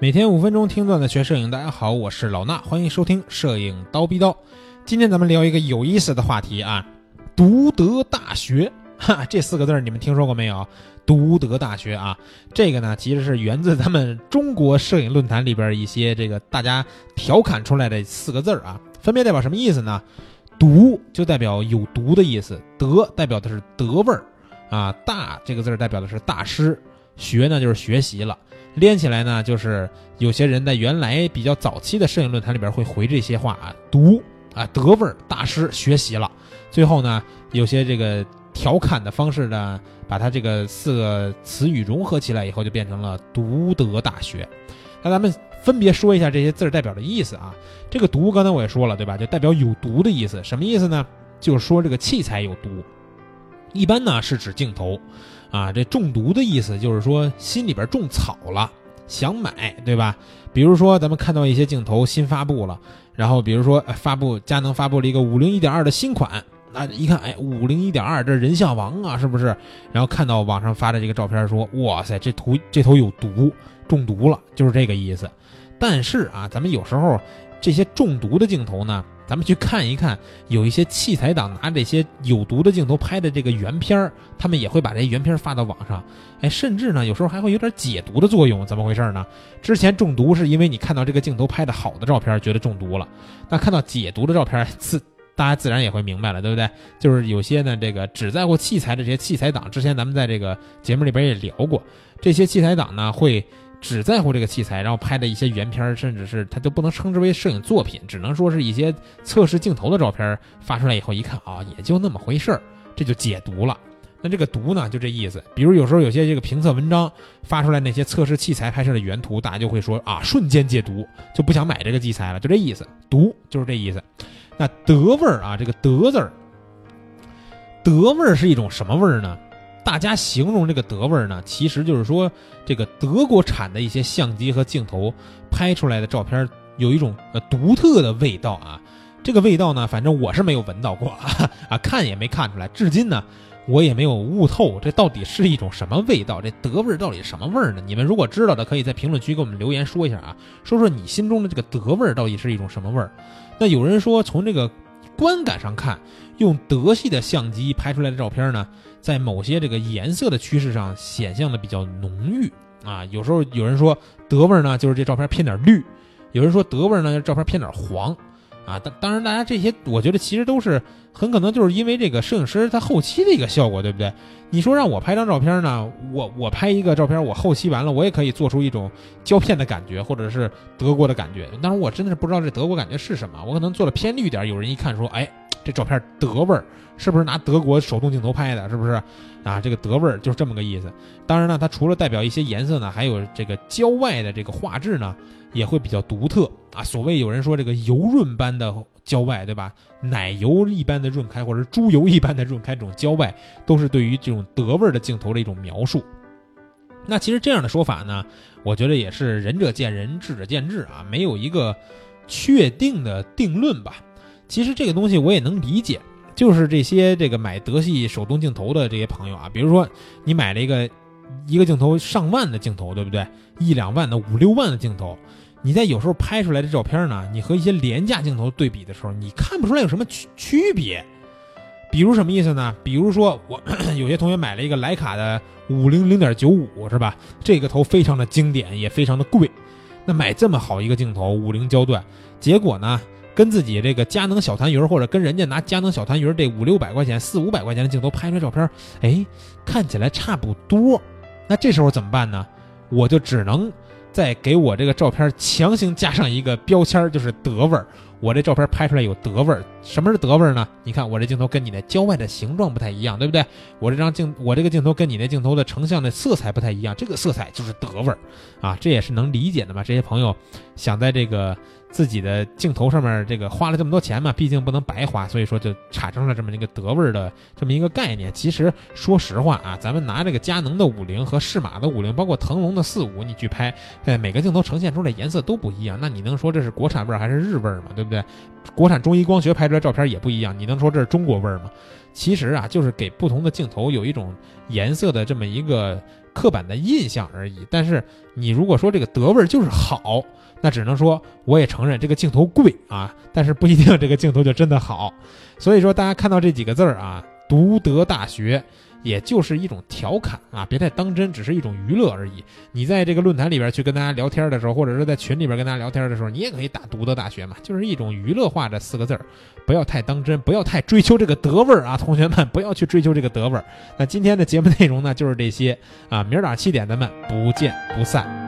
每天五分钟听段子学摄影，大家好，我是老衲，欢迎收听摄影刀逼刀。今天咱们聊一个有意思的话题啊，独德大学，哈，这四个字你们听说过没有？独德大学啊，这个呢其实是源自咱们中国摄影论坛里边一些这个大家调侃出来的四个字啊，分别代表什么意思呢？独就代表有毒的意思，德代表的是德味儿啊，大这个字代表的是大师，学呢就是学习了，连起来呢就是有些人在原来比较早期的摄影论坛里边会回这些话啊，独啊德味大师学习了，最后呢有些这个调侃的方式呢，把它这个四个词语融合起来以后，就变成了独德大学。那咱们分别说一下这些字儿代表的意思啊。这个毒刚才我也说了，对吧？就代表有毒的意思。什么意思呢？就是说这个器材有毒。一般呢是指镜头，啊，这中毒的意思就是说心里边种草了，想买，对吧？比如说咱们看到一些镜头新发布了，然后比如说发布佳能发布了一个五零一点二的新款，那一看，哎，五零一点二这人像王啊，是不是？然后看到网上发的这个照片，说哇塞，这图这头有毒，中毒了，就是这个意思。但是啊，咱们有时候这些中毒的镜头呢，咱们去看一看，有一些器材党拿这些有毒的镜头拍的这个原片儿，他们也会把这原片发到网上，哎，甚至呢，有时候还会有点解毒的作用，怎么回事呢？之前中毒是因为你看到这个镜头拍的好的照片，觉得中毒了，那看到解毒的照片，自大家自然也会明白了，对不对？就是有些呢，这个只在乎器材的这些器材党，之前咱们在这个节目里边也聊过，这些器材党呢会。只在乎这个器材，然后拍的一些原片，甚至是它都不能称之为摄影作品，只能说是一些测试镜头的照片发出来以后一看啊，也就那么回事儿，这就解毒了。那这个毒呢，就这意思。比如有时候有些这个评测文章发出来那些测试器材拍摄的原图，大家就会说啊，瞬间解毒，就不想买这个器材了，就这意思。毒就是这意思。那德味儿啊，这个德字儿，德味儿是一种什么味儿呢？大家形容这个德味儿呢，其实就是说，这个德国产的一些相机和镜头拍出来的照片有一种呃独特的味道啊。这个味道呢，反正我是没有闻到过啊，看也没看出来，至今呢我也没有悟透这到底是一种什么味道。这德味儿到底什么味儿呢？你们如果知道的，可以在评论区给我们留言说一下啊，说说你心中的这个德味儿到底是一种什么味儿。那有人说从这个观感上看，用德系的相机拍出来的照片呢？在某些这个颜色的趋势上显现的比较浓郁啊，有时候有人说德味呢，就是这照片偏点绿；有人说德味呢，照片偏点黄啊。当当然，大家这些我觉得其实都是很可能就是因为这个摄影师他后期的一个效果，对不对？你说让我拍张照片呢，我我拍一个照片，我后期完了，我也可以做出一种胶片的感觉，或者是德国的感觉。当然，我真的是不知道这德国感觉是什么，我可能做的偏绿点，有人一看说，哎。这照片德味儿是不是拿德国手动镜头拍的？是不是啊？这个德味儿就是这么个意思。当然呢，它除了代表一些颜色呢，还有这个焦外的这个画质呢，也会比较独特啊。所谓有人说这个油润般的焦外，对吧？奶油一般的润开，或者猪油一般的润开，这种焦外都是对于这种德味儿的镜头的一种描述。那其实这样的说法呢，我觉得也是仁者见仁，智者见智啊，没有一个确定的定论吧。其实这个东西我也能理解，就是这些这个买德系手动镜头的这些朋友啊，比如说你买了一个一个镜头上万的镜头，对不对？一两万的、五六万的镜头，你在有时候拍出来的照片呢，你和一些廉价镜头对比的时候，你看不出来有什么区区别。比如什么意思呢？比如说我 有些同学买了一个徕卡的五零零点九五，是吧？这个头非常的经典，也非常的贵。那买这么好一个镜头，五零焦段，结果呢？跟自己这个佳能小痰盂，或者跟人家拿佳能小痰盂这五六百块钱、四五百块钱的镜头拍出来照片，哎，看起来差不多。那这时候怎么办呢？我就只能再给我这个照片强行加上一个标签，就是德味儿。我这照片拍出来有德味儿，什么是德味儿呢？你看我这镜头跟你那焦外的形状不太一样，对不对？我这张镜，我这个镜头跟你那镜头的成像的色彩不太一样，这个色彩就是德味儿啊，这也是能理解的嘛。这些朋友想在这个自己的镜头上面这个花了这么多钱嘛，毕竟不能白花，所以说就产生了这么一个德味儿的这么一个概念。其实说实话啊，咱们拿这个佳能的五零和适马的五零，包括腾龙的四五，你去拍，哎，每个镜头呈现出来颜色都不一样，那你能说这是国产味儿还是日味儿吗？对？对，对国产中医光学拍出来照片也不一样，你能说这是中国味儿吗？其实啊，就是给不同的镜头有一种颜色的这么一个刻板的印象而已。但是你如果说这个德味儿就是好，那只能说我也承认这个镜头贵啊，但是不一定这个镜头就真的好。所以说大家看到这几个字儿啊，独德大学。也就是一种调侃啊，别太当真，只是一种娱乐而已。你在这个论坛里边去跟大家聊天的时候，或者是在群里边跟大家聊天的时候，你也可以打“独德大学”嘛，就是一种娱乐化这四个字儿，不要太当真，不要太追求这个德味儿啊，同学们不要去追求这个德味儿。那今天的节目内容呢，就是这些啊，明儿早上七点咱们不见不散。